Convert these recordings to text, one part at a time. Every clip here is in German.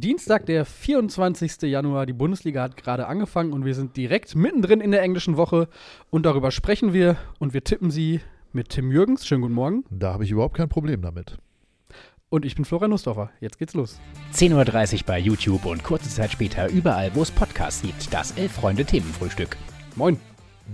Dienstag, der 24. Januar. Die Bundesliga hat gerade angefangen und wir sind direkt mittendrin in der englischen Woche und darüber sprechen wir und wir tippen sie mit Tim Jürgens. Schönen guten Morgen. Da habe ich überhaupt kein Problem damit. Und ich bin Florian Nussdorfer. Jetzt geht's los. 10.30 Uhr bei YouTube und kurze Zeit später überall, wo es Podcasts gibt. Das Elf-Freunde-Themenfrühstück. Moin.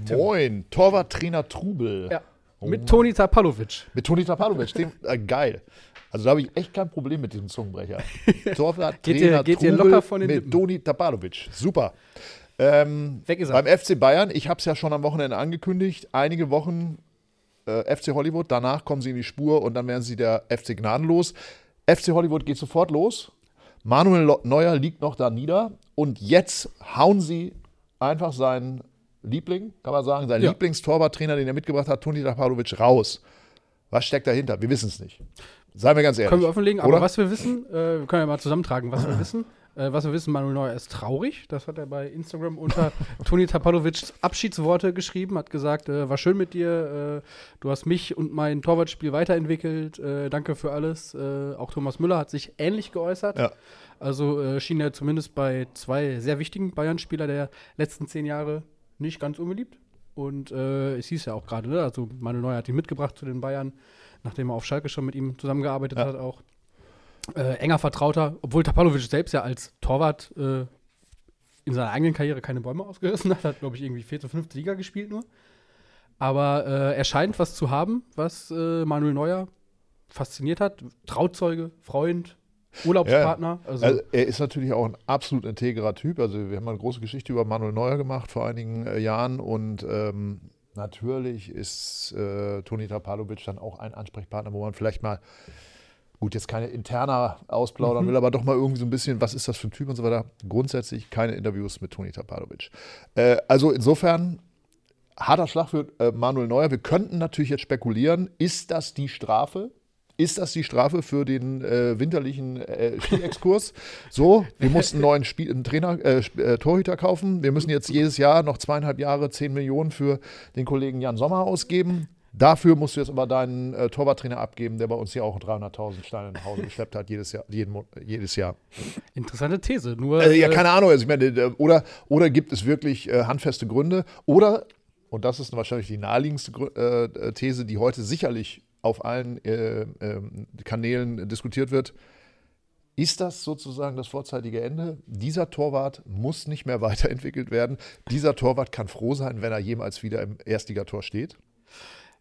Moin, Torwarttrainer Trubel. Ja. Oh mit. Toni Tapalovic. Mit Toni Tapalovic, dem, äh, geil. Also da habe ich echt kein Problem mit diesem Zungenbrecher. Torwarttrainer Geht dir- geht dir Trubel locker von den mit Lippen. Toni Tapalovic. Super. Ähm, Weg ist er. beim FC Bayern, ich habe es ja schon am Wochenende angekündigt, einige Wochen äh, FC Hollywood, danach kommen sie in die Spur und dann werden sie der FC gnadenlos. FC Hollywood geht sofort los. Manuel Neuer liegt noch da nieder und jetzt hauen sie einfach seinen Liebling, kann man sagen, seinen Ja. Lieblingstorwarttrainer, den er mitgebracht hat, Toni Tapalovic, raus. Was steckt dahinter? Wir wissen es nicht. Seien wir ganz ehrlich. Können wir offenlegen, aber Oder? was wir wissen, äh, wir können ja mal zusammentragen, was wir wissen. Äh, was wir wissen, Manuel Neuer ist traurig. Das hat er bei Instagram unter Toni Tapalovics Abschiedsworte geschrieben, hat gesagt, äh, war schön mit dir, äh, du hast mich und mein Torwartspiel weiterentwickelt, äh, danke für alles. Äh, auch Thomas Müller hat sich ähnlich geäußert. Ja. Also schien er zumindest bei zwei sehr wichtigen Bayern-Spieler der letzten zehn Jahre nicht ganz unbeliebt. Und äh, es hieß ja auch gerade, ne? also Manuel Neuer hat ihn mitgebracht zu den Bayern, nachdem er auf Schalke schon mit ihm zusammengearbeitet Ja. hat auch. Äh, enger Vertrauter, obwohl Tapalovic selbst ja als Torwart äh, in seiner eigenen Karriere keine Bäume ausgerissen hat, hat, glaube ich, irgendwie vierte, fünfte Liga gespielt nur. Aber äh, er scheint was zu haben, was äh, Manuel Neuer fasziniert hat. Trauzeuge, Freund, Urlaubspartner. Also, Also, er ist natürlich auch ein absolut integrer Typ. Also, wir haben eine große Geschichte über Manuel Neuer gemacht vor einigen äh, Jahren. Und ähm, natürlich ist äh, Toni Tapalovic dann auch ein Ansprechpartner, wo man vielleicht mal, gut, jetzt keine interner ausplaudern Mhm. will, aber doch mal irgendwie so ein bisschen, was ist das für ein Typ und so weiter. Grundsätzlich keine Interviews mit Toni Tapalovic. Äh, also, insofern. Harter Schlag für äh, Manuel Neuer. Wir könnten natürlich jetzt spekulieren, ist das die Strafe? Ist das die Strafe für den äh, winterlichen äh, Skiexkurs? So, wir mussten einen neuen Spiel, einen Trainer, äh, äh, Torhüter kaufen. Wir müssen jetzt jedes Jahr noch zweieinhalb Jahre 10 Millionen für den Kollegen Jan Sommer ausgeben. Dafür musst du jetzt aber deinen äh, Torwarttrainer abgeben, der bei uns hier auch 300.000 Steine nach Hause geschleppt hat, jedes Jahr. Jeden, jedes Jahr. interessante These. Nur, Also, ja, äh, keine Ahnung. Also ich meine, äh, oder, oder gibt es wirklich äh, handfeste Gründe? Oder, und das ist wahrscheinlich die naheliegendste äh, äh, These, die heute sicherlich auf allen äh, ähm, Kanälen diskutiert wird, ist das sozusagen das vorzeitige Ende? Dieser Torwart muss nicht mehr weiterentwickelt werden. Dieser Torwart kann froh sein, wenn er jemals wieder im Erstligator steht.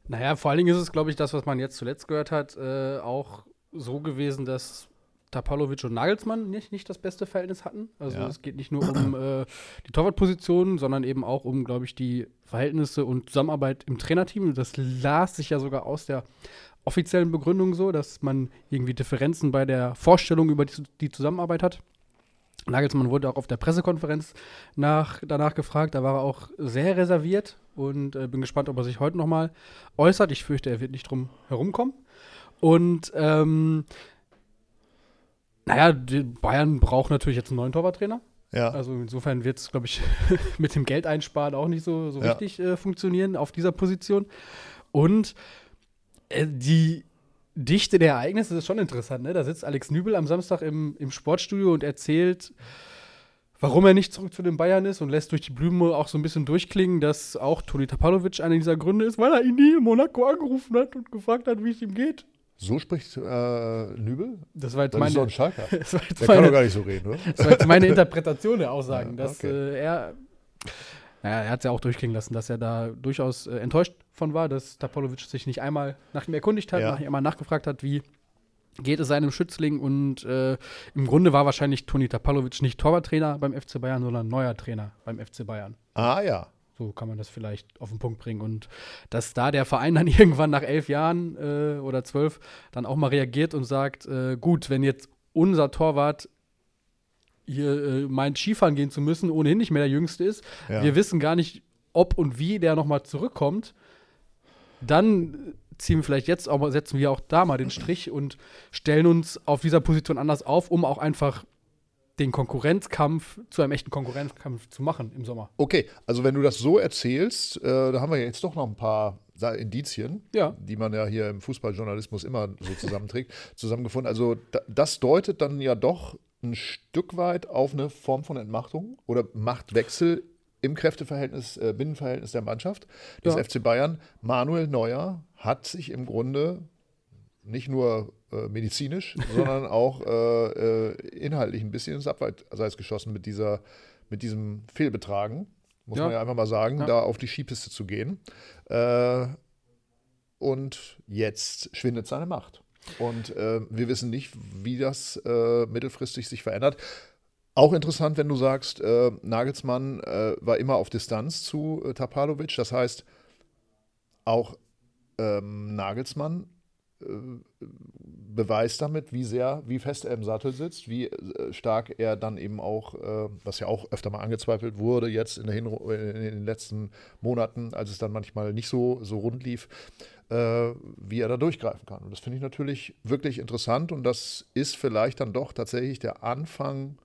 Naja, vor allen Dingen ist es, glaube ich, das, was man jetzt zuletzt gehört hat, äh, auch so gewesen, dass Tapalovic und Nagelsmann nicht, nicht das beste Verhältnis hatten. Also Ja. es geht nicht nur um äh, die Torwartposition, sondern eben auch um, glaube ich, die Verhältnisse und Zusammenarbeit im Trainerteam. Das las sich ja sogar aus der offiziellen Begründung so, dass man irgendwie Differenzen bei der Vorstellung über die, die Zusammenarbeit hat. Nagelsmann wurde auch auf der Pressekonferenz nach, danach gefragt. Da war er auch sehr reserviert und äh, bin gespannt, ob er sich heute nochmal äußert. Ich fürchte, er wird nicht drum herumkommen. Und ähm, naja, Bayern braucht natürlich jetzt einen neuen Torwarttrainer. Ja. Also insofern wird es, glaube ich, mit dem Geld einsparen auch nicht so, so Ja. richtig äh, funktionieren auf dieser Position. Und äh, die Dichte der Ereignisse ist schon interessant. Ne? Da sitzt Alex Nübel am Samstag im, im Sportstudio und erzählt, warum er nicht zurück zu den Bayern ist und lässt durch die Blume auch so ein bisschen durchklingen, dass auch Toni Tapalovic einer dieser Gründe ist, weil er ihn nie in Monaco angerufen hat und gefragt hat, wie es ihm geht. So spricht äh, Nübel? Das war jetzt Das ist meine, doch ein das war jetzt Der kann doch meine, gar nicht so reden, oder? das war jetzt meine Interpretation der Aussagen, Ja, dass okay. äh, er, naja, er hat es ja auch durchklingen lassen, dass er da durchaus äh, enttäuscht von war, dass Tapolovic sich nicht einmal nach ihm erkundigt hat, Ja. nach ihm einmal nachgefragt hat, wie geht es seinem Schützling und äh, im Grunde war wahrscheinlich Toni Tapalovic nicht Torwarttrainer beim FC Bayern, sondern neuer Trainer beim FC Bayern. Ah ja. So kann man das vielleicht auf den Punkt bringen. Und dass da der Verein dann irgendwann nach elf Jahren äh, oder zwölf dann auch mal reagiert und sagt, äh, gut, wenn jetzt unser Torwart hier äh, meint, Skifahren gehen zu müssen, ohnehin nicht mehr der Jüngste ist, Ja. wir wissen gar nicht, ob und wie der nochmal zurückkommt, dann ziehen wir vielleicht jetzt, aber setzen wir auch da mal den Strich und stellen uns auf dieser Position anders auf, um auch einfach den Konkurrenzkampf zu einem echten Konkurrenzkampf zu machen im Sommer. Okay, also wenn du das so erzählst, äh, da haben wir jetzt doch noch ein paar Indizien, Ja. die man ja hier im Fußballjournalismus immer so zusammenträgt, zusammengefunden. Also da, das deutet dann ja doch ein Stück weit auf eine Form von Entmachtung oder Machtwechsel im Kräfteverhältnis, äh, Binnenverhältnis der Mannschaft des Ja. FC Bayern. Manuel Neuer hat sich im Grunde nicht nur äh, medizinisch, sondern auch äh, äh, inhaltlich ein bisschen ins Abseits geschossen mit, dieser, mit diesem Fehlbetragen, muss Ja. man ja einfach mal sagen, Ja. da auf die Skipiste zu gehen. Äh, und jetzt schwindet seine Macht. Und wir wissen nicht, wie das mittelfristig sich verändert. Auch interessant, wenn du sagst, äh, Nagelsmann äh, war immer auf Distanz zu äh, Tapalovic. Das heißt, auch ähm, Nagelsmann beweist damit, wie sehr, wie fest er im Sattel sitzt, wie äh, stark er dann eben auch, äh, was ja auch öfter mal angezweifelt wurde, jetzt in, in den letzten Monaten, als es dann manchmal nicht so, so rund lief, äh, wie er da durchgreifen kann. Und das finde ich natürlich wirklich interessant und das ist vielleicht dann doch tatsächlich der Anfang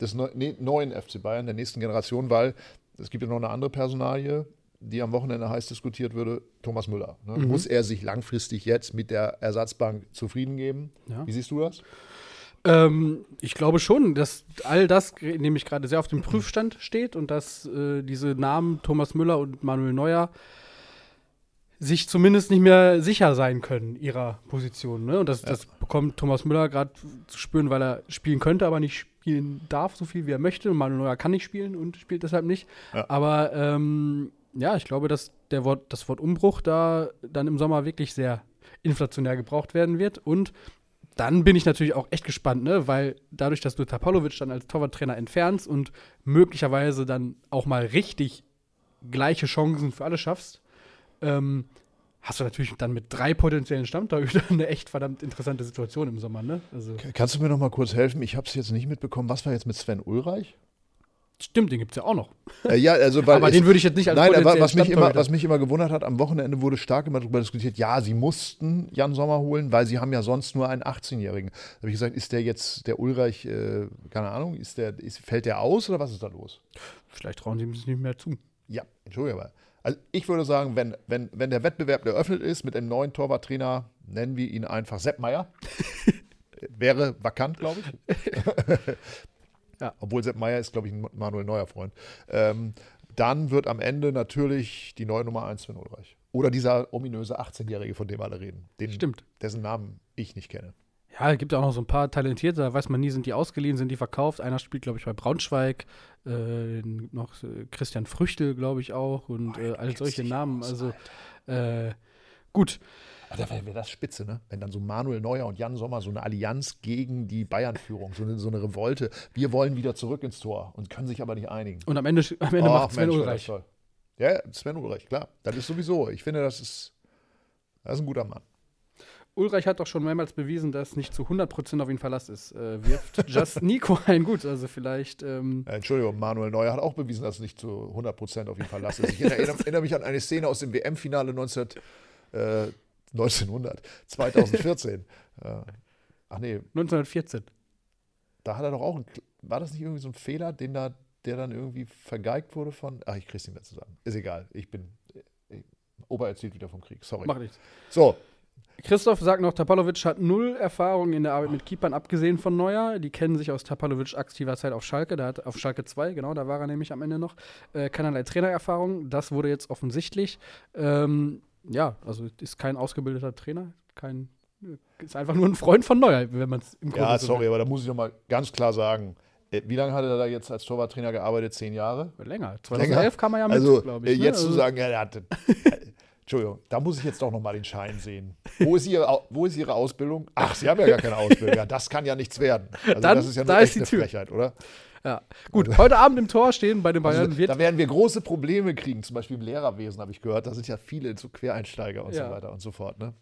des neu, ne, neuen FC Bayern, der nächsten Generation, weil es gibt ja noch eine andere Personalie, die am Wochenende heiß diskutiert würde, Thomas Müller. Ne? Mhm. Muss er sich langfristig jetzt mit der Ersatzbank zufrieden geben? Ja. Wie siehst du das? Ähm, ich glaube schon, dass all das nämlich gerade sehr auf dem Prüfstand steht und dass äh, diese Namen Thomas Müller und Manuel Neuer sich zumindest nicht mehr sicher sein können ihrer Position. Ne? Und das, das bekommt Thomas Müller gerade zu spüren, weil er spielen könnte, aber nicht spielen darf, so viel wie er möchte. Und Manuel Neuer kann nicht spielen und spielt deshalb nicht. Ja. Aber ähm, ja, ich glaube, dass der Wort, das Wort Umbruch da dann im Sommer wirklich sehr inflationär gebraucht werden wird. Und dann bin ich natürlich auch echt gespannt, ne? weil dadurch, dass du Tapalovic dann als Torwarttrainer entfernst und möglicherweise dann auch mal richtig gleiche Chancen für alle schaffst, ähm, hast du natürlich dann mit drei potenziellen Stammtorhütern eine echt verdammt interessante Situation im Sommer. Ne? Also, Kannst du mir noch mal kurz helfen? Ich habe es jetzt nicht mitbekommen. Was war jetzt mit Sven Ulreich? Stimmt, den gibt es ja auch noch. Äh, ja, also weil Aber es- den würde ich jetzt nicht als Nein, was mich, immer, was mich immer gewundert hat, am Wochenende wurde stark immer darüber diskutiert, ja, sie mussten Jan Sommer holen, weil sie haben ja sonst nur einen 18-Jährigen. Da habe ich gesagt, ist der jetzt, der Ulreich, äh, keine Ahnung, ist der, ist, fällt der aus oder was ist da los? Vielleicht trauen sie ihm es nicht mehr zu. Ja, Entschuldigung, aber also ich würde sagen, wenn, wenn, wenn der Wettbewerb eröffnet ist mit einem neuen Torwarttrainer, nennen wir ihn einfach Sepp Meier. Wäre vakant, glaube ich. Ja. Obwohl Sepp Meier ist, glaube ich, ein Manuel Neuer Freund. Ähm, dann wird am Ende natürlich die neue Nummer 1 Sven Ulreich. Oder dieser ominöse 18-Jährige, von dem alle reden. Den, Stimmt. Dessen Namen ich nicht kenne. Ja, es gibt ja auch noch so ein paar Talentierte, da weiß man nie, sind die ausgeliehen, sind die verkauft. Einer spielt, glaube ich, bei Braunschweig, äh, noch äh, Christian Früchtel, glaube ich, auch und äh, all solche Namen. aus, Also, äh, gut. Da wäre wär das spitze, ne? Wenn dann so Manuel Neuer und Jan Sommer so eine Allianz gegen die Bayern-Führung, so eine, so eine Revolte. Wir wollen wieder zurück ins Tor und können sich aber nicht einigen. Und am Ende, am Ende Ach, macht Sven Mensch, Ulreich. Ja, Sven Ulreich, klar. Das ist sowieso. Ich finde, das ist, das ist ein guter Mann. Ulreich hat doch schon mehrmals bewiesen, dass nicht zu 100% auf ihn Verlass ist. Äh, wirft Just Nico ein gut, also vielleicht. Ähm, Äh, Entschuldigung, Manuel Neuer hat auch bewiesen, dass es nicht zu 100% auf ihn Verlass ist. Ich erinnere, erinnere mich an eine Szene aus dem WM-Finale 19, äh, 1900, 2014. äh, ach nee, 1914. da hat er doch auch, ein, war das nicht irgendwie so ein Fehler, den da, der dann irgendwie vergeigt wurde von, ach, ich krieg's nicht mehr zusammen. Ist egal, ich bin, äh, Opa erzählt wieder vom Krieg, sorry. Macht nichts. So, Christoph sagt noch, Tapalovic hat null Erfahrung in der Arbeit mit Keepern, abgesehen von Neuer. Die kennen sich aus Tapalovic aktiver Zeit auf Schalke. Da hat auf Schalke 2, genau, da war er nämlich am Ende noch. Äh, keinerlei Trainererfahrung. Das wurde jetzt offensichtlich. Ähm, ja, also ist kein ausgebildeter Trainer, kein. Ist einfach nur ein Freund von Neuer, wenn man es im Grunde ja, so sorry, aber da muss ich noch mal ganz klar sagen, äh, wie lange hat er da jetzt als Torwarttrainer gearbeitet? Zehn Jahre? Länger. 2011 kam er ja mit, Also glaube ich. äh, ne? jetzt zu Also- sagen, ja, er hatte, Entschuldigung, da muss ich jetzt doch noch mal den Schein sehen. Wo ist, ihre, wo ist Ihre Ausbildung? Ach, Sie haben ja gar keine Ausbildung. Ja, das kann ja nichts werden. Also Dann- das ist ja da nur ist echt die eine Tür. Frechheit, oder? Ja. Gut, heute Abend im Tor stehen bei den Bayern Also, wird da werden wir große Probleme kriegen, zum Beispiel im Lehrerwesen, habe ich gehört. Da sind ja viele so Quereinsteiger und Ja. so weiter und so fort. Ne?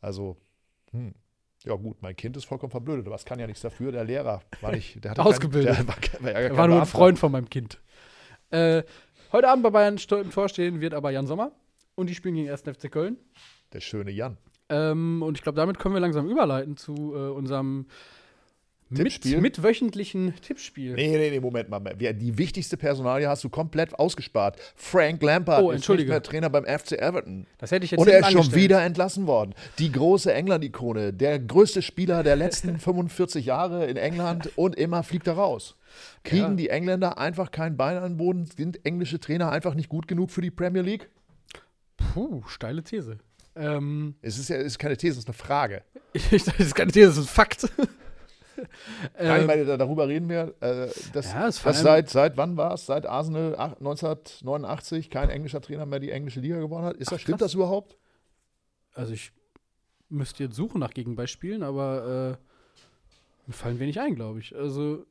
Also, hm. ja gut, mein Kind ist vollkommen verblödet, aber es kann ja nichts dafür. Der Lehrer war nicht, der hatte Ausgebildet. Kein, der war, kein- war, ja Er war nur ein. Freund von meinem Kind. Äh, heute Abend bei Bayern im Tor stehen wird aber Jan Sommer. Und die spielen gegen 1. FC Köln. Der schöne Jan. Ähm, und ich glaube, damit können wir langsam überleiten zu äh, unserem Tippspiel? Mit, mit wöchentlichen Tippspiel. Nee, nee, nee, Moment mal. Die wichtigste Personalie hast du komplett ausgespart. Frank Lampard Oh, ist nicht mehr Trainer beim FC Everton. Das hätte ich jetzt Und er ist schon angestellt. wieder entlassen worden. Die große England-Ikone, der größte Spieler der letzten 45 Jahre in England und immer fliegt er raus. Kriegen Ja. die Engländer einfach kein Bein an den Boden? Sind englische Trainer einfach nicht gut genug für die Premier League? Puh, steile These. Ähm, Es ist ja es ist keine These, es ist eine Frage. ich dachte, das ist keine These, das ist ein Fakt. Nein, ich ähm, darüber reden wir. Äh, das, Ja, das seit, seit wann war es? Seit Arsenal ach- 1989 kein englischer Trainer mehr die englische Liga gewonnen hat? Ist das, Ach, stimmt krass. das überhaupt? also ich müsste jetzt suchen nach Gegenbeispielen, aber äh, mir fallen wenig ein, glaube ich. Also,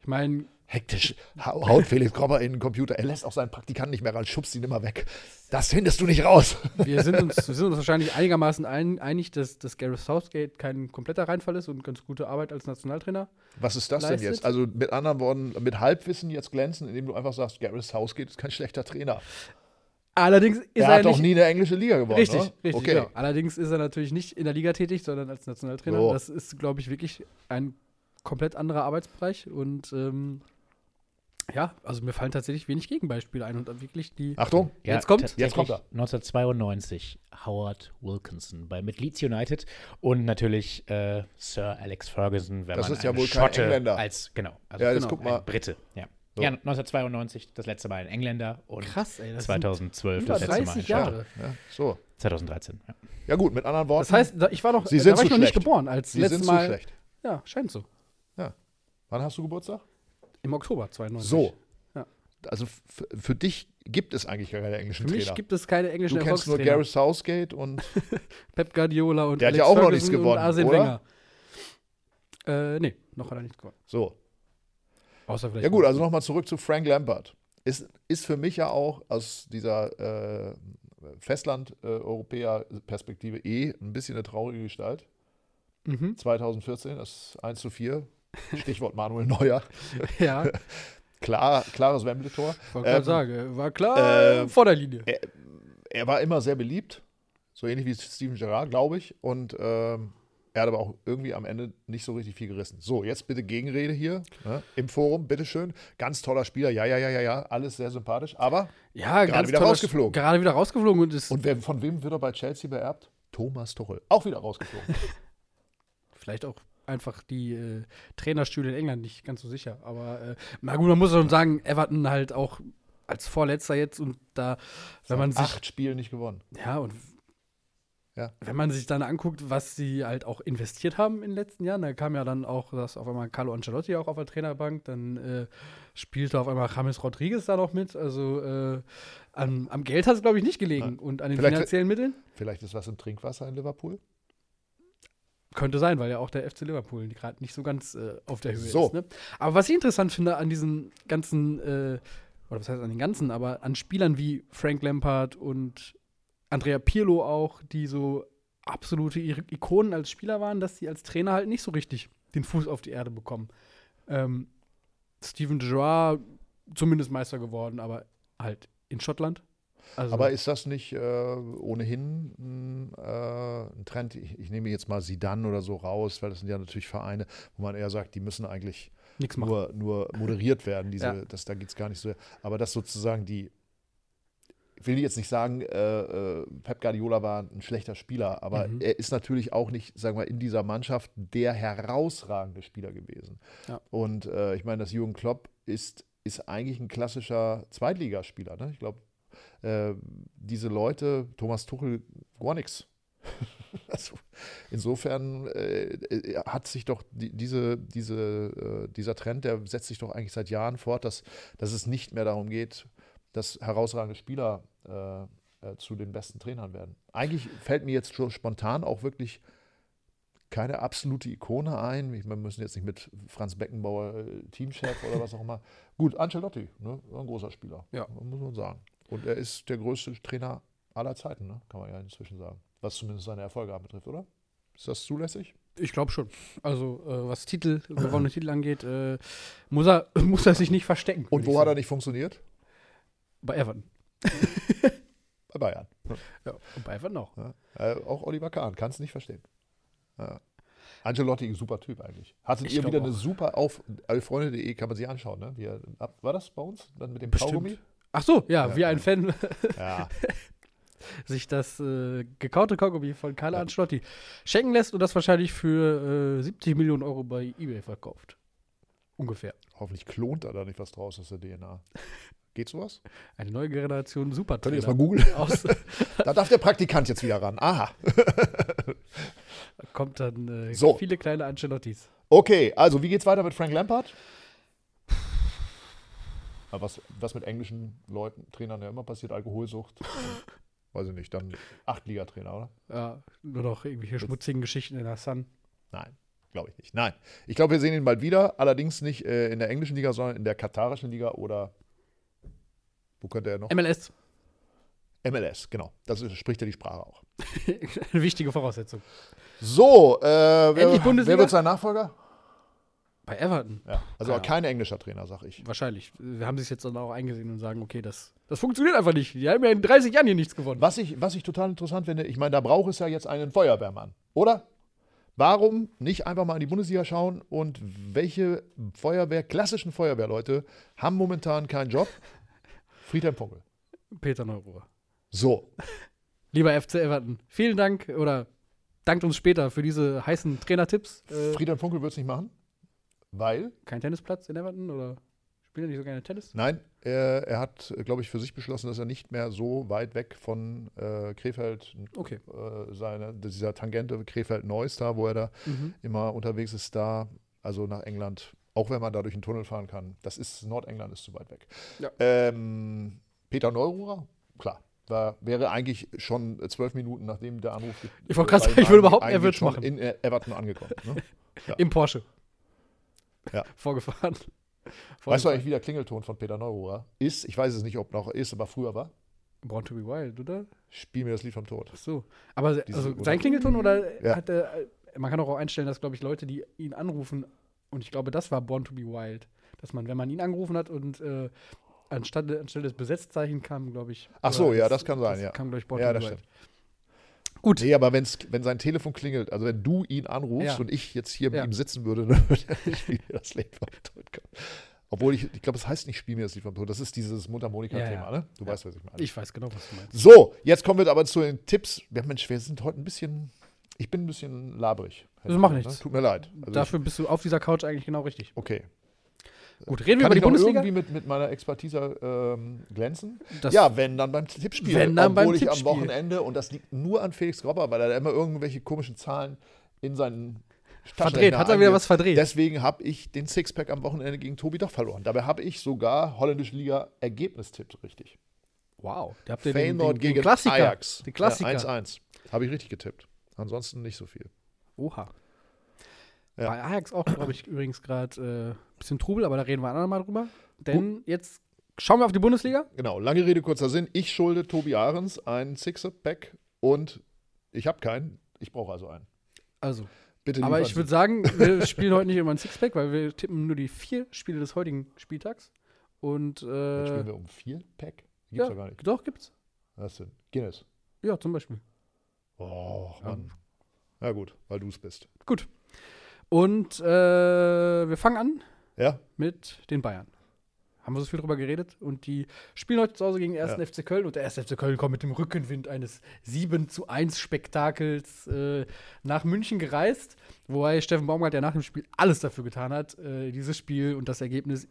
ich meine, Hektisch hau- haut Felix Grobber in den Computer. Er lässt auch seinen Praktikanten nicht mehr ran, schubst ihn immer weg. Das findest du nicht raus. wir sind uns, wir sind uns wahrscheinlich einigermaßen ein, einig, dass, dass Gareth Southgate kein kompletter Reinfall ist und ganz gute Arbeit als Nationaltrainer. Was ist das denn Leistet? jetzt? Also mit anderen Worten, mit Halbwissen jetzt glänzen, indem du einfach sagst, Gareth Southgate ist kein schlechter Trainer. Allerdings ist er er, hat doch nie eine englische Liga gewonnen, Richtig, oder? richtig, Okay. genau. Allerdings ist er natürlich nicht in der Liga tätig, sondern als Nationaltrainer. So. Das ist, glaube ich, wirklich ein komplett anderer Arbeitsbereich. Und ähm, ja, also mir fallen tatsächlich wenig Gegenbeispiele ein und dann wirklich die. Achtung, Jetzt kommt- jetzt kommt er. 1992 Howard Wilkinson bei mit Leeds United und natürlich äh, Sir Alex Ferguson, wenn Das man ist ja wohl kein Schotte Engländer. als genau, also Ja, jetzt genau, guck ein mal. Brite, ja. So. Ja, 1992 das letzte Mal ein Engländer und Krass, ey. Das 2012 sind das letzte Mal ein 30 Schotte. Jahre. Ja, so. 2013, ja. Ja gut, mit anderen Worten, Das heißt, da, ich war noch, Sie da sind war ich zu noch nicht schlecht. geboren, als sie letztes sind zu Mal. schlecht. Ja, scheint so. Wann hast du Geburtstag? Im Oktober 92. So. Ja. Also für dich gibt es eigentlich gar keine englischen Für mich Trainer. gibt es keine du englischen kennst nur. Gareth Southgate und Pep Guardiola und Der hat Alex ja auch noch Ferguson nichts und gewonnen, Arsene oder? Wenger. Äh, nee, noch hat er nichts gewonnen. so. Außer vielleicht. Ja gut, also nochmal zurück zu Frank Lampard. Ist, ist für mich ja auch aus dieser äh, Festland-Europäer-Perspektive eh ein bisschen eine traurige Gestalt. Mhm. 2014, das 1 zu 4. Stichwort Manuel Neuer. Ja, Klar, klares Wembley-Tor. wollte gerade Ähm, sagen, war klar ähm, vor der Linie. Er war immer sehr beliebt, so ähnlich wie Steven Gerrard, glaube ich. Und ähm, er hat aber auch irgendwie am Ende nicht so richtig viel gerissen. So, jetzt bitte Gegenrede hier ne, im Forum, bitteschön. Ganz toller Spieler, ja, ja, ja, ja, ja, alles sehr sympathisch. Aber, Ja, gerade wieder rausgeflogen. Gerade wieder rausgeflogen und ist und wer, von wem wird er bei Chelsea beerbt? Thomas Tuchel. Auch wieder rausgeflogen. vielleicht auch einfach die äh, Trainerstühle in England nicht ganz so sicher. Aber äh, na gut, man muss schon sagen, Everton halt auch als Vorletzter jetzt und da, wenn man sich acht Spiele nicht gewonnen. Ja, und Ja. wenn man sich dann anguckt, was sie halt auch investiert haben in den letzten Jahren, da kam ja dann auch das auf einmal Carlo Ancelotti auch auf der Trainerbank, dann äh, spielte auf einmal James Rodriguez da noch mit. Also äh, am, am Geld hat es, glaube ich, nicht gelegen und an den Vielleicht- finanziellen Mitteln. Vielleicht ist was im Trinkwasser in Liverpool. Könnte sein, weil ja auch der FC Liverpool gerade nicht so ganz äh, auf der Höhe So. ist. Ne? Aber was ich interessant finde an diesen ganzen, äh, oder was heißt an den ganzen, aber an Spielern wie Frank Lampard und Andrea Pirlo auch, die so absolute Ikonen als Spieler waren, dass sie als Trainer halt nicht so richtig den Fuß auf die Erde bekommen. Ähm, Steven Gerrard zumindest Meister geworden, aber halt in Schottland. Also, Aber ist das nicht äh, ohnehin ein, äh, ein Trend? Ich, ich nehme jetzt mal Sidan oder so raus, weil das sind ja natürlich Vereine, wo man eher sagt, die müssen eigentlich nur, nur moderiert werden. Diese, Ja. das, da geht es gar nicht so. Aber dass sozusagen die, ich will jetzt nicht sagen, äh, äh, Pep Guardiola war ein schlechter Spieler, aber Mhm. er ist natürlich auch nicht, sagen wir, in dieser Mannschaft der herausragende Spieler gewesen. Ja. Und äh, ich meine, dass Jürgen Klopp ist, ist eigentlich ein klassischer Zweitligaspieler. Ne? Ich glaube, äh, diese Leute, Thomas Tuchel, gar nichts. Also insofern äh, äh, hat sich doch die, diese, diese, äh, dieser Trend, der setzt sich doch eigentlich seit Jahren fort, dass, dass es nicht mehr darum geht, dass herausragende Spieler äh, zu den besten Trainern werden. Eigentlich fällt mir jetzt schon spontan auch wirklich keine absolute Ikone ein. Wir müssen jetzt nicht mit Franz Beckenbauer Teamchef oder was auch immer. Gut, Ancelotti, ne? ein großer Spieler, Ja. muss man sagen. Und er ist der größte Trainer aller Zeiten, ne? kann man ja inzwischen sagen. Was zumindest seine Erfolge anbetrifft, oder? Ist das zulässig? Ich glaube schon. Also, äh, was Titel, gewonnene Titel angeht, äh, muss, er, muss er sich nicht verstecken. Und wo hat er nicht funktioniert? Bei Everton. Bei Bayern. Ja, und bei Everton auch. Ja. Äh, auch Oliver Kahn kann es nicht verstehen. Ja. Angelotti, super Typ eigentlich. Hattet Ich ihr wieder eine auch. super auf elfreunde.de, kann man sich anschauen, ne? Wie ab- war das bei uns? Dann mit dem Bestimmt. Kaugummi? Ach so, ja, Ja, wie ein ja. Fan Ja. sich das äh, gekaute Kaugummi von Carlo Ancelotti schenken lässt und das wahrscheinlich für äh, 70 Millionen Euro bei Ebay verkauft. Ungefähr. Hoffentlich klont er da nicht was draus aus der DNA. Geht sowas? Eine neue Generation super Könnt ihr das mal googeln? Da darf der Praktikant jetzt wieder ran. Aha. kommt dann äh, So. viele kleine Ancelottis. Okay, also wie geht's weiter mit Frank Lampard? Aber Was, was mit englischen Leuten, Trainern ja immer passiert, Alkoholsucht. Weiß ich nicht, dann Achtligatrainer, oder? Ja, nur noch irgendwelche schmutzigen Geschichten in der Sun. Nein, glaube ich nicht. Nein. Ich glaube, wir sehen ihn bald wieder, allerdings nicht äh, in der englischen Liga, sondern in der katarischen Liga oder wo könnte er noch? MLS. MLS, genau. Das ist, spricht ja die Sprache auch. Eine wichtige Voraussetzung. So, äh, wer, wer wird sein Nachfolger? Bei Everton. Ja, also Keine kein englischer Trainer, sag ich. Wahrscheinlich. Wir haben sich jetzt dann auch eingesehen und sagen, okay, das, das funktioniert einfach nicht. Die haben ja in 30 Jahren hier nichts gewonnen. Was ich, was ich total interessant finde, ich meine, da braucht es ja jetzt einen Feuerwehrmann, oder? Warum nicht einfach mal in die Bundesliga schauen und welche Feuerwehr, klassischen Feuerwehrleute haben momentan keinen Job? Friedhelm Funkel. Peter Neururer. So, Lieber FC Everton, vielen Dank oder dankt uns später für diese heißen Trainertipps. Äh, Friedhelm Funkel wird es nicht machen, weil, kein Tennisplatz in Everton oder spielt er nicht so gerne Tennis? nein, er, er hat, glaube ich, für sich beschlossen, dass er nicht mehr so weit weg von äh, Krefeld, Okay. äh, seine, dieser Tangente Krefeld-Neuss da, wo er da Mhm. immer unterwegs ist, da, also nach England, auch wenn man da durch den Tunnel fahren kann. Das ist, Nordengland ist zu weit weg. Ja. Ähm, Peter Neururer, klar. War, wäre eigentlich schon zwölf Minuten nachdem der Anruf. Ich wollte gerade sagen, ich würde er wird's schon machen. In äh, Everton angekommen. Ne? Im Porsche. Ja. Vorgefahren. Weißt du eigentlich, wie der Klingelton von Peter Neururer ist? Ich weiß es nicht, ob noch ist, aber früher war. Born to be wild, oder? Spiel mir das Lied vom Tod. Ach so. Aber also sein Klingelton oder Ja. hat er, man kann auch einstellen, dass, glaube ich, Leute, die ihn anrufen, und ich glaube, das war Born to be wild, dass man, wenn man ihn angerufen hat und äh, anstatt, anstelle des Besetzzeichen kam, glaube ich. Ach so, ja, das kann sein, ja. Kam, glaube ich, Born Ja, to be das wild. stimmt. Gut. Nee, aber wenn's, wenn sein Telefon klingelt, also wenn du ihn anrufst Ja. und ich jetzt hier mit Ja. ihm sitzen würde, dann würde Spiel mir das Lied vom Tod kommen. Obwohl ich, ich glaube, es heißt nicht Spiel mir das Lied vom Tod. Das ist dieses Mundharmonika-Thema, Ja, ne? Du weißt, was ich meine. Ich weiß genau, was du meinst. so, jetzt kommen wir aber zu den Tipps. Ja, Mensch, wir sind heute ein bisschen, ich bin ein bisschen labrig. Das macht Ne? nichts. Tut mir leid. Also Dafür bist du auf dieser Couch eigentlich genau richtig. ich, okay. Gut, reden wir Kann über die ich Bundesliga? irgendwie mit, mit meiner Expertise ähm, glänzen? Das- ja, wenn dann beim Tippspiel. Wenn dann beim Obwohl ich Tippspiel. am Wochenende, und das liegt nur an Felix Gropper, weil er da immer irgendwelche komischen Zahlen in seinen Verdreht, hat er wieder was verdreht. Deswegen habe ich den Sixpack am Wochenende gegen Tobi doch verloren. Dabei habe ich sogar holländische Liga Ergebnistipp richtig. Wow, da habt ihr den, den, den gegen Klassiker. Ajax. Den Klassiker. Ja, 1-1. Habe ich richtig getippt. Ansonsten nicht so viel. Oha. Ja. Bei Ajax auch, glaube ich, übrigens gerade ein äh, bisschen Trubel, aber da reden wir ein andermal drüber. Denn jetzt schauen wir auf die Bundesliga. Genau, lange Rede, kurzer Sinn. Ich schulde Tobi Ahrens ein Sixpack und ich habe keinen. Ich brauche also einen. Also, Bitte aber ich würde sagen, wir spielen heute nicht immer ein Sixpack, weil wir tippen nur die vier Spiele des heutigen Spieltags. Und äh, spielen wir um vier Pack? Gibt's ja, doch gar nicht. doch, gibt's. Was denn? Guinness. Ja, zum Beispiel. Oh, Mann. Ja, gut, weil du es bist. Gut. Und äh, wir fangen an Ja? mit den Bayern. Haben wir so viel drüber geredet. Und die spielen heute zu Hause gegen den 1. Ja. FC Köln. Und der 1. FC Köln kommt mit dem Rückenwind eines 7 zu 1 Spektakels äh, nach München gereist. Wobei Steffen Baumgart ja nach dem Spiel alles dafür getan hat, äh, dieses Spiel und das Ergebnis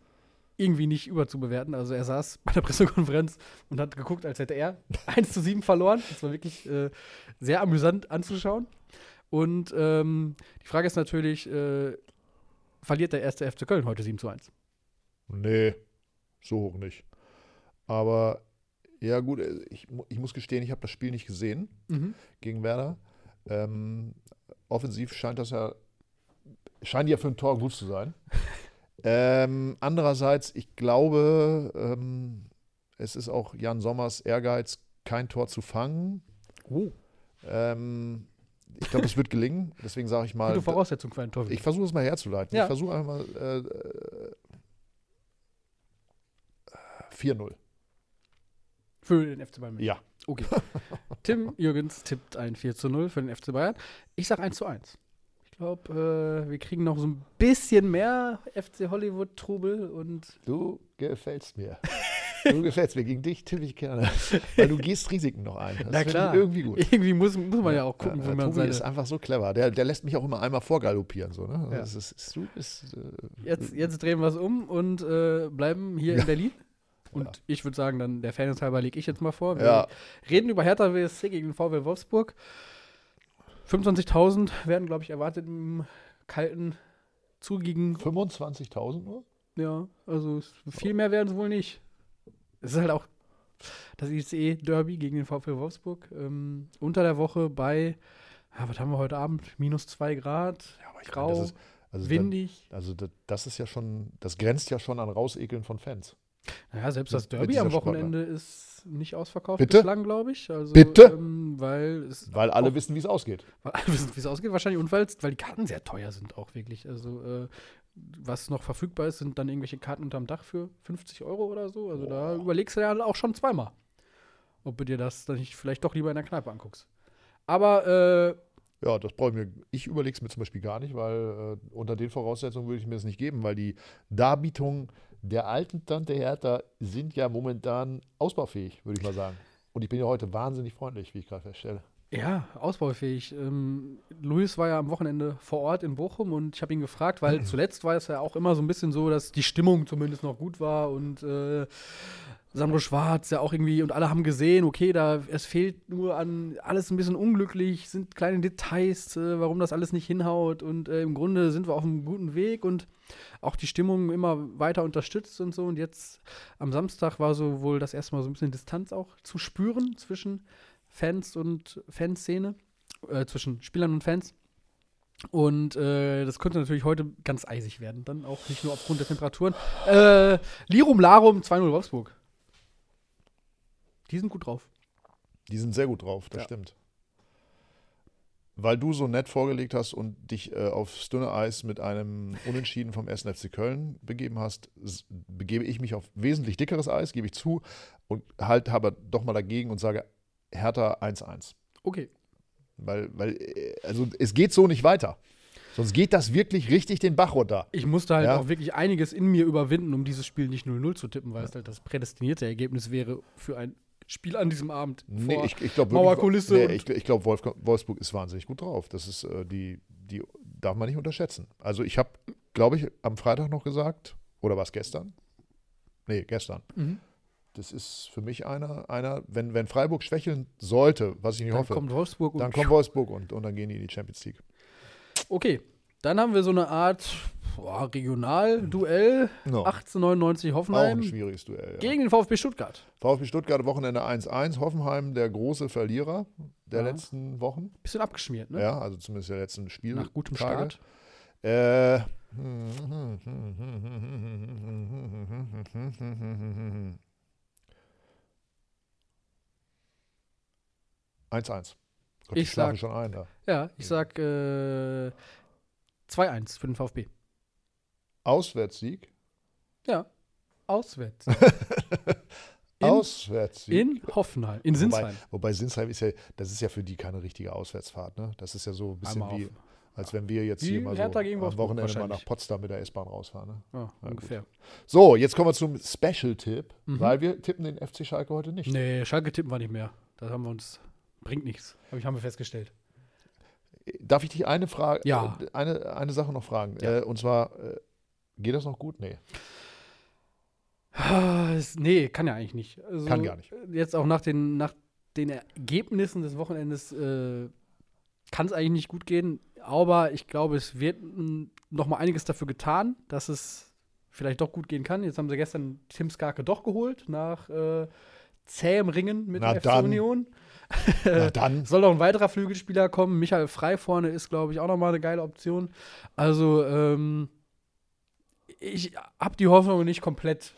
irgendwie nicht überzubewerten. Also er saß bei der Pressekonferenz und hat geguckt, als hätte er 1 zu 7 verloren. Das war wirklich äh, sehr amüsant anzuschauen. Und ähm, die Frage ist natürlich, äh, verliert der 1. FC Köln heute 7 zu 1? Nee, so hoch nicht. Aber ja, gut, äh, ich, ich muss gestehen, ich habe das Spiel nicht gesehen Mhm. gegen Werder. Ähm, offensiv scheint das ja, scheint ja für ein Tor gut zu sein. ähm, andererseits, ich glaube, ähm, es ist auch Jan Sommers Ehrgeiz, kein Tor zu fangen. Oh. Ähm, ich glaube, es wird gelingen. Deswegen sage ich mal, Gute Voraussetzung für ein Tor. ich versuche es mal herzuleiten. Ja. Ich versuche einfach mal äh, äh, 4-0. für den FC Bayern. Ja. Okay. Tim Jürgens tippt ein 4 zu 0 für den FC Bayern. Ich sage 1 zu 1. Ich glaube, äh, wir kriegen noch so ein bisschen mehr FC Hollywood-Trubel und Du gefällst mir. Du gefällst mir. Gegen dich tippe ich gerne. Weil du gehst Risiken noch ein. Das Na klar. Irgendwie gut. irgendwie muss, muss man ja auch gucken, Ja, wo man Tobi seine ist einfach so clever. Der, der lässt mich auch immer einmal vorgaloppieren. So, ne? Ja. das ist, ist, du bist, äh, Jetzt, jetzt drehen wir es um und äh, bleiben hier in Berlin. Und Ja. ich würde sagen, dann der Fairness halber lege ich jetzt mal vor. Wir Ja. reden über Hertha WSC gegen VW Wolfsburg. 25.000 werden, glaube ich, erwartet im kalten, zugigen. 25.000 nur? Ja, also viel mehr werden es wohl nicht. Es ist halt auch das ICE-Derby gegen den VfL Wolfsburg. Ähm, unter der Woche bei, ja, was haben wir heute Abend? Minus zwei Grad, Ja, aber ich grau, meine, ist, also dann, windig. also das, das ist ja schon, das grenzt ja schon an Rausekeln von Fans. Naja, selbst das Derby am Sportler. Wochenende ist nicht ausverkauft Bitte? bislang, glaube ich. Also, Bitte? Ähm, weil es Weil alle auch- wissen, wie es ausgeht. weil alle wissen, wie es ausgeht wahrscheinlich und weil die Karten sehr teuer sind auch wirklich. Also äh, was noch verfügbar ist, sind dann irgendwelche Karten unterm Dach für 50 Euro oder so. Also da überlegst du ja auch schon zweimal, ob du dir das dann nicht vielleicht doch lieber in der Kneipe anguckst. Aber äh, Ja, das brauche ich mir. Ich überlege es mir zum Beispiel gar nicht, weil äh, unter den Voraussetzungen würde ich mir das nicht geben, weil die Darbietungen der alten Tante Hertha sind ja momentan ausbaufähig, würde ich mal sagen. Und ich bin ja heute wahnsinnig freundlich, wie ich gerade feststelle. Ja, ausbaufähig. Ähm, Luis war ja am Wochenende vor Ort in Bochum und ich habe ihn gefragt, weil zuletzt war es ja auch immer so ein bisschen so, dass die Stimmung zumindest noch gut war und äh, Sandro Schwarz ja auch irgendwie und alle haben gesehen, okay, da es fehlt nur an alles ein bisschen unglücklich, sind kleine Details, äh, warum das alles nicht hinhaut und äh, im Grunde sind wir auf einem guten Weg und auch die Stimmung immer weiter unterstützt und so und jetzt am Samstag war so wohl das erste Mal so ein bisschen Distanz auch zu spüren zwischen Fans und Fanszene, äh, zwischen Spielern und Fans. Und äh, das könnte natürlich heute ganz eisig werden, dann auch nicht nur aufgrund der Temperaturen. Äh, Lirum Larum 2-0 Wolfsburg. Die sind gut drauf. Die sind sehr gut drauf, das Ja. stimmt. Weil du so nett vorgelegt hast und dich äh, aufs dünne Eis mit einem Unentschieden vom 1. FC Köln begeben hast, begebe ich mich auf wesentlich dickeres Eis, gebe ich zu, und halt aber doch mal dagegen und sage Hertha 1-1. Okay. Weil, weil, äh, also es geht so nicht weiter. Sonst geht das wirklich richtig den Bach runter. Ich musste halt Ja. auch wirklich einiges in mir überwinden, um dieses Spiel nicht 0-0 zu tippen, weil es halt das prädestinierte Ergebnis wäre für ein Spiel an diesem Abend. Nee, ich, ich glaube Mauerkulisse nee, ich, ich glaube, Wolf, Wolfsburg ist wahnsinnig gut drauf. Das ist äh, die, die darf man nicht unterschätzen. Also ich habe, glaube ich, am Freitag noch gesagt, oder war es gestern? Nee, gestern. Mhm. Das ist für mich einer, einer wenn, wenn Freiburg schwächeln sollte, was ich nicht Dann hoffe, kommt Wolfsburg und dann kommt Wolfsburg und, und dann gehen die in die Champions League. Okay, dann haben wir so eine Art boah, Regionalduell. No. 1899 Auch Hoffenheim ein schwieriges Duell. Ja. gegen den VfB Stuttgart. VfB Stuttgart Wochenende 1-1, Hoffenheim der große Verlierer der Ja. letzten Wochen. Bisschen abgeschmiert, ne? Ja, also zumindest der letzten Spiele. Nach gutem Start. Äh. 1-1. Gott, Ich ich schlafe sag- schon ein da. Ja, ich sag äh, 2-1 für den VfB. Auswärtssieg. Ja, auswärts. In- Auswärtssieg. In Hoffenheim, in Sinsheim. Wobei, wobei Sinsheim ist ja, das ist ja für die keine richtige Auswärtsfahrt, ne? Das ist ja so ein bisschen wie, als wenn wir jetzt Wie hier mal so am Wochenende mal nach Potsdam mit der S-Bahn rausfahren, ne? Ja, gut. ungefähr. So, jetzt kommen wir zum Special-Tipp, Mhm. weil wir tippen den FC Schalke heute nicht. Nee, Schalke tippen wir nicht mehr. Da haben wir uns, bringt nichts. Hab ich, haben wir festgestellt. Darf ich dich eine Frage, Ja. äh, eine, eine Sache noch fragen? Ja. Äh, und zwar, äh, geht das noch gut? Nee. Ah, Nee, kann ja eigentlich nicht. Also, Kann gar nicht. Jetzt auch nach den, nach den Ergebnissen des Wochenendes äh, kann es eigentlich nicht gut gehen. Aber ich glaube, es wird mm, noch mal einiges dafür getan, dass es vielleicht doch gut gehen kann. Jetzt haben sie gestern Tim Skarke doch geholt nach äh, zähem Ringen mit Na der FC. Union. Na dann. Soll noch ein weiterer Flügelspieler kommen. Michael Frei vorne ist, glaube ich, auch noch mal eine geile Option. Also, ähm, ich habe die Hoffnung nicht komplett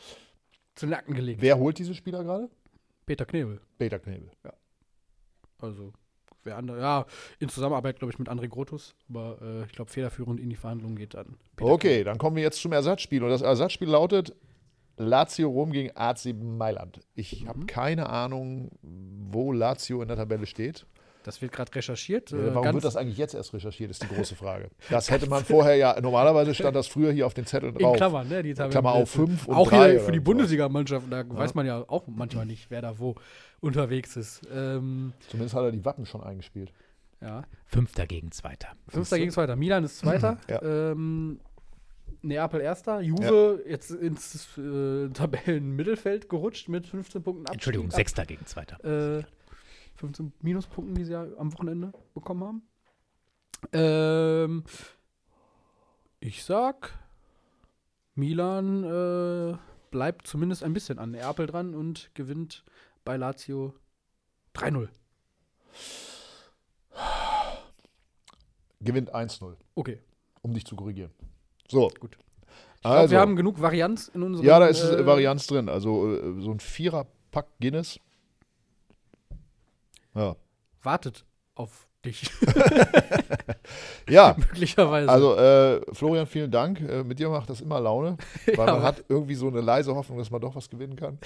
zu Nacken gelegt. Wer holt diese Spieler gerade? Peter Knebel. Peter Knebel. Also, wer andere, ja, in Zusammenarbeit, glaube ich, mit André Grotus. Aber äh, ich glaube, federführend in die Verhandlungen geht dann. Peter Okay, dann kommen wir jetzt zum Ersatzspiel. Und das Ersatzspiel lautet Lazio Rom gegen AC Mailand. Ich Mhm. habe keine Ahnung, wo Lazio in der Tabelle steht. Das wird gerade recherchiert. Äh, Warum wird das eigentlich jetzt erst recherchiert, ist die große Frage. Das hätte man vorher ja, normalerweise stand das früher hier auf den Zetteln in drauf. Klammern, ne? Die Klammer auf fünf und Auch drei hier für die. Bundesligamannschaften, da weiß man ja auch manchmal nicht, wer da wo unterwegs ist. Ähm, Zumindest hat er die Wappen schon eingespielt. ja. Fünfter gegen Zweiter. Fünfter gegen Zweiter. Milan ist Zweiter. Ja. Ähm, Neapel Erster. Juve jetzt ins äh, Tabellenmittelfeld gerutscht mit 15 Punkten Abstieg. Entschuldigung, Ab- Sechster gegen Zweiter. Äh, 15 Minuspunkten, die sie ja am Wochenende bekommen haben. Ähm, ich sag, Milan äh, bleibt zumindest ein bisschen an Neapel dran und gewinnt bei Lazio 3-0. Gewinnt 1-0, Okay, um dich zu korrigieren. So. gut. Ich glaube, Also, wir haben genug Varianz in unserem ja, da ist äh, Varianz drin. Also äh, so ein Vierer-Pack Guinness. Ja. Wartet auf dich, Ja, möglicherweise. also äh, Florian, vielen Dank. Äh, mit dir macht das immer Laune, weil Ja, man hat irgendwie so eine leise Hoffnung, dass man doch was gewinnen kann.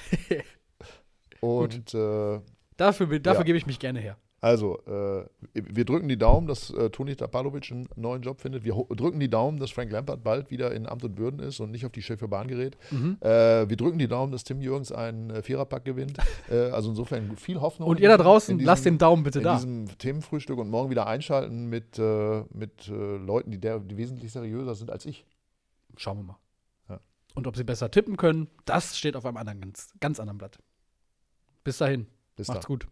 Und äh, dafür dafür ja. gebe ich mich gerne her. Also, äh, wir drücken die Daumen, dass äh, Toni Tapalovic einen neuen Job findet. Wir drücken die Daumen, dass Frank Lampard bald wieder in Amt und Würden ist und nicht auf die Schiffe Bahn gerät. Mhm. Äh, wir drücken die Daumen, dass Tim Jürgens einen äh, Viererpack gewinnt. äh, also insofern viel Hoffnung. Und in ihr da draußen, in diesem- lasst den Daumen bitte in da. diesem Themenfrühstück und morgen wieder einschalten mit, äh, mit Leuten, die, der, die wesentlich seriöser sind als ich. Schauen wir mal. Ja. Und ob sie besser tippen können, das steht auf einem anderen ganz, ganz anderen Blatt. Bis dahin. Bis Macht's dann. gut.